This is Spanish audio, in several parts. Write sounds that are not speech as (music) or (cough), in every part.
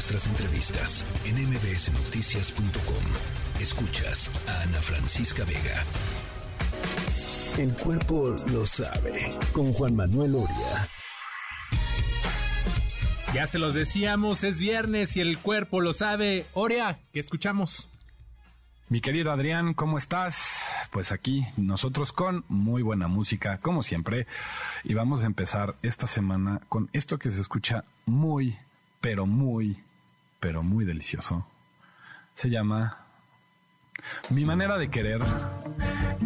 nuestras entrevistas en mbsnoticias.com. Escuchas a Ana Francisca Vega. El cuerpo lo sabe con Juan Manuel Oria. Ya se los decíamos, es viernes y el cuerpo lo sabe. Oria, ¿qué escuchamos? Mi querido Adrián, ¿cómo estás? Pues aquí nosotros con muy buena música, como siempre, y vamos a empezar esta semana con esto que se escucha muy, pero muy, pero muy delicioso. Se llama Mi manera de querer.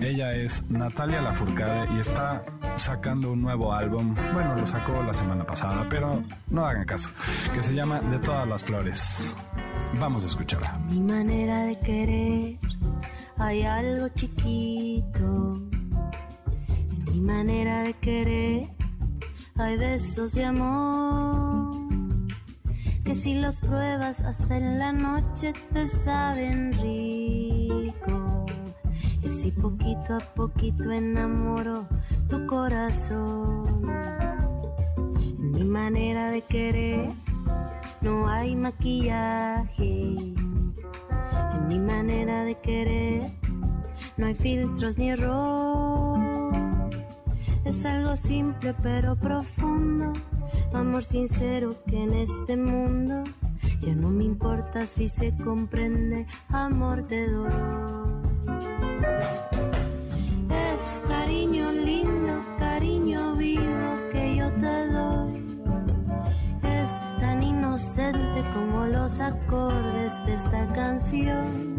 Ella es Natalia Lafourcade y está sacando un nuevo álbum. Bueno, lo sacó la semana pasada, pero no hagan caso. Que se llama De todas las flores. Vamos a escucharla. Mi manera de querer, hay algo chiquito. Mi manera de querer, hay besos de amor. Que si los pruebas hasta en la noche te saben rico. Y si poquito a poquito enamoro tu corazón. En mi manera de querer no hay maquillaje. En mi manera de querer no hay filtros ni error. Es algo simple pero profundo, amor sincero que en este mundo ya no me importa si se comprende, amor te doy. Es cariño lindo, cariño vivo que yo te doy inocente como los acordes de esta canción.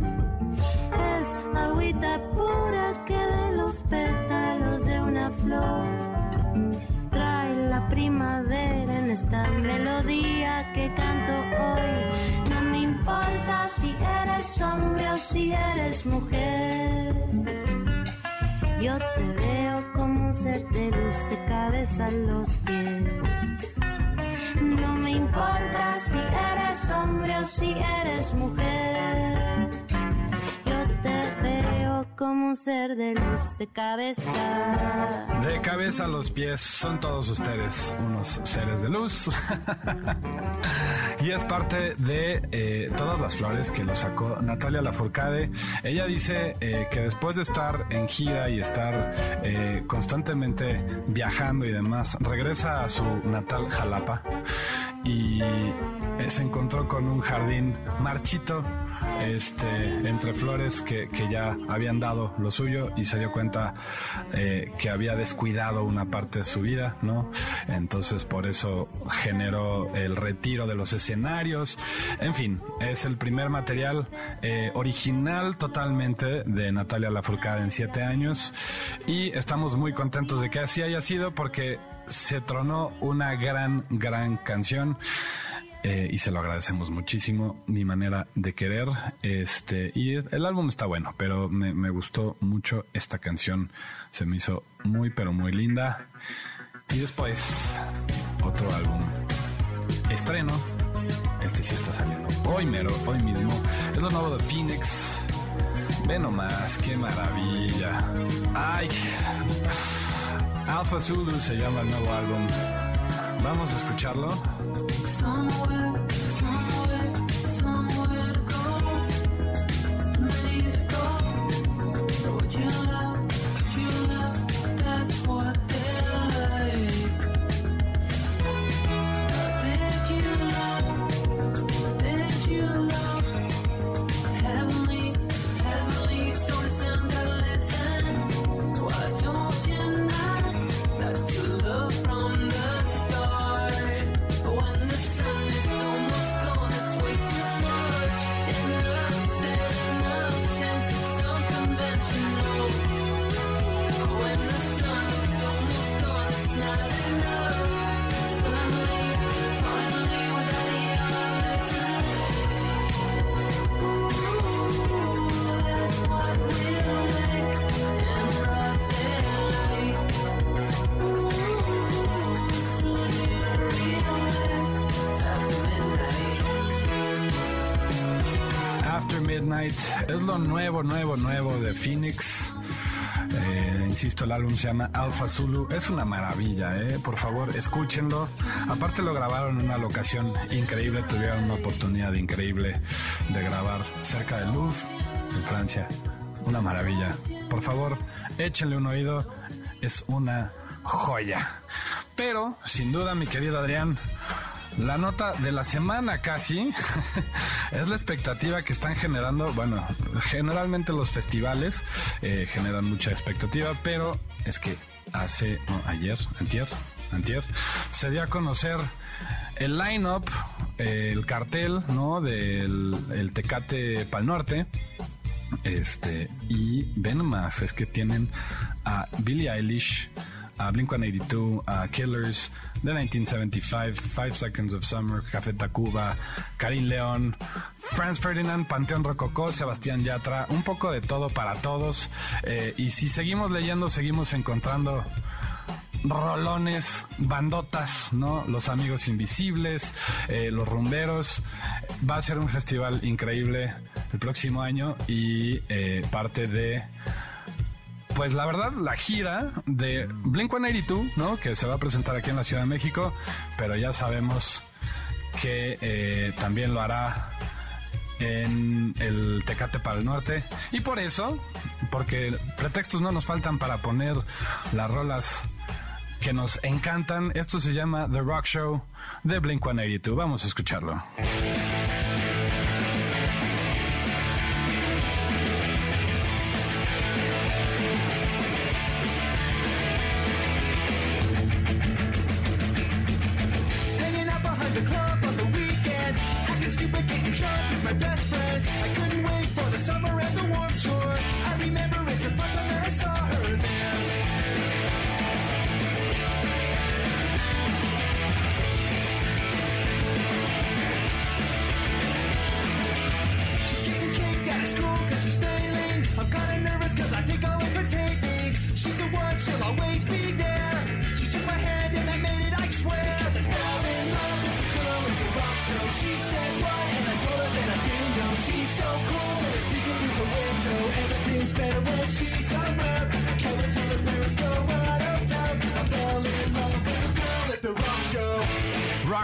Es agüita pura que de los pétalos de una flor la primavera en esta melodía que canto hoy. No me importa si eres hombre o si eres mujer. Yo te veo como un ser de luz de cabeza a los pies. No me importa si eres hombre o si eres mujer. Como un ser de luz de cabeza. De cabeza a los pies son todos ustedes unos seres de luz. (laughs) y es parte de eh, todas las flores que lo sacó Natalia Lafourcade. Ella dice eh, que después de estar en gira y estar eh, constantemente viajando y demás, regresa a su natal Jalapa y se encontró con un jardín marchito este, entre flores que, que, ya habían dado lo suyo y se dio cuenta eh, que había descuidado una parte de su vida, ¿no? Entonces por eso generó el retiro de los escenarios. En fin, es el primer material eh, original totalmente de Natalia Lafourcade en siete años y estamos muy contentos de que así haya sido porque se tronó una gran, gran canción. Eh, y se lo agradecemos muchísimo, mi manera de querer. Este, y el álbum está bueno, pero me, me gustó mucho esta canción. Se me hizo muy, pero muy linda. Y después, otro álbum estreno. Este sí está saliendo hoy mero, hoy mismo. Es lo nuevo de Phoenix. Ve nomás, qué maravilla. Ay, Alpha Zulu se llama el nuevo álbum. Vamos a escucharlo. somewhere After Midnight es lo nuevo, nuevo, nuevo de Phoenix. Insisto, el álbum se llama Alpha Zulu. Es una maravilla, ¿eh? Por favor, escúchenlo. Aparte lo grabaron en una locación increíble. Tuvieron una oportunidad increíble de grabar cerca de Louvre, en Francia. Una maravilla. Por favor, échenle un oído. Es una joya. Pero, sin duda, mi querido Adrián, la nota de la semana casi (laughs) es la expectativa que están generando. Bueno, generalmente los festivales eh, generan mucha expectativa, pero es que hace, no, ayer, antier, antier, se dio a conocer el line-up, eh, el cartel, ¿no? Del el Tecate Pal Norte. Este, y ven más, es que tienen a Billie Eilish, a Blink 182, a Killers, The 1975, Five Seconds of Summer, Café Tacuba, Karim León, Franz Ferdinand, Panteón Rococó, Sebastián Yatra, un poco de todo para todos. Eh, y si seguimos leyendo, seguimos encontrando rolones, bandotas, ¿no? Los amigos invisibles, eh, los rumberos. Va a ser un festival increíble el próximo año y eh, parte de pues la verdad, la gira de Blink 182, ¿no? Que se va a presentar aquí en la Ciudad de México, pero ya sabemos que eh, también lo hará en el Tecate para el Norte. Y por eso, porque pretextos no nos faltan para poner las rolas que nos encantan, esto se llama The Rock Show de Blink 182. Vamos a escucharlo. she's so cool. Sneaking through the window, everything's better when she's around. Can I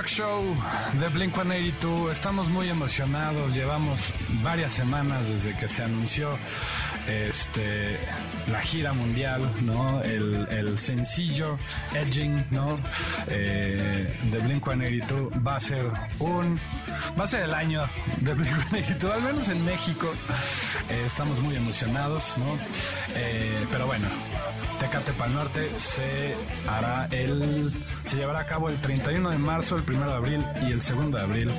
Show de Blink 182. Estamos muy emocionados. Llevamos varias semanas desde que se anunció este la gira mundial, ¿no? El, el sencillo Edging, ¿no? Eh, de Blink 182 va a ser un va a ser el año de Blink 182, al menos en México. Eh, estamos muy emocionados, ¿no? Eh, pero bueno, Tecate Pal Norte se hará el se llevará a cabo el 31 de marzo, el 1 de abril y el 2 de abril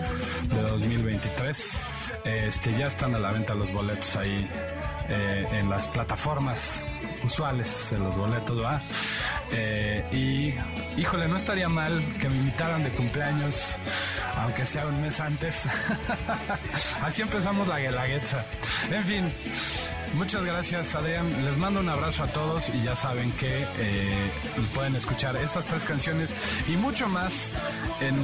de 2023. Este ya están a la venta los boletos ahí eh, en las plataformas usuales de los boletos, ¿va? Eh, y híjole, no estaría mal que me invitaran de cumpleaños, aunque sea un mes antes. (laughs) Así empezamos la guelaguetza. En fin, muchas gracias, Adrián. Les mando un abrazo a todos y ya saben que eh, pueden escuchar estas tres canciones y mucho más en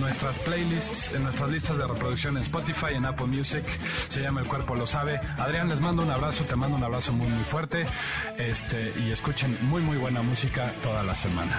nuestras playlists, en nuestras listas de reproducción en Spotify, en Apple Music. Se llama El Cuerpo Lo Sabe. Adrián, les mando un abrazo, te mando un abrazo muy, muy fuerte. Este, y escuchen muy, muy buena música toda la semana.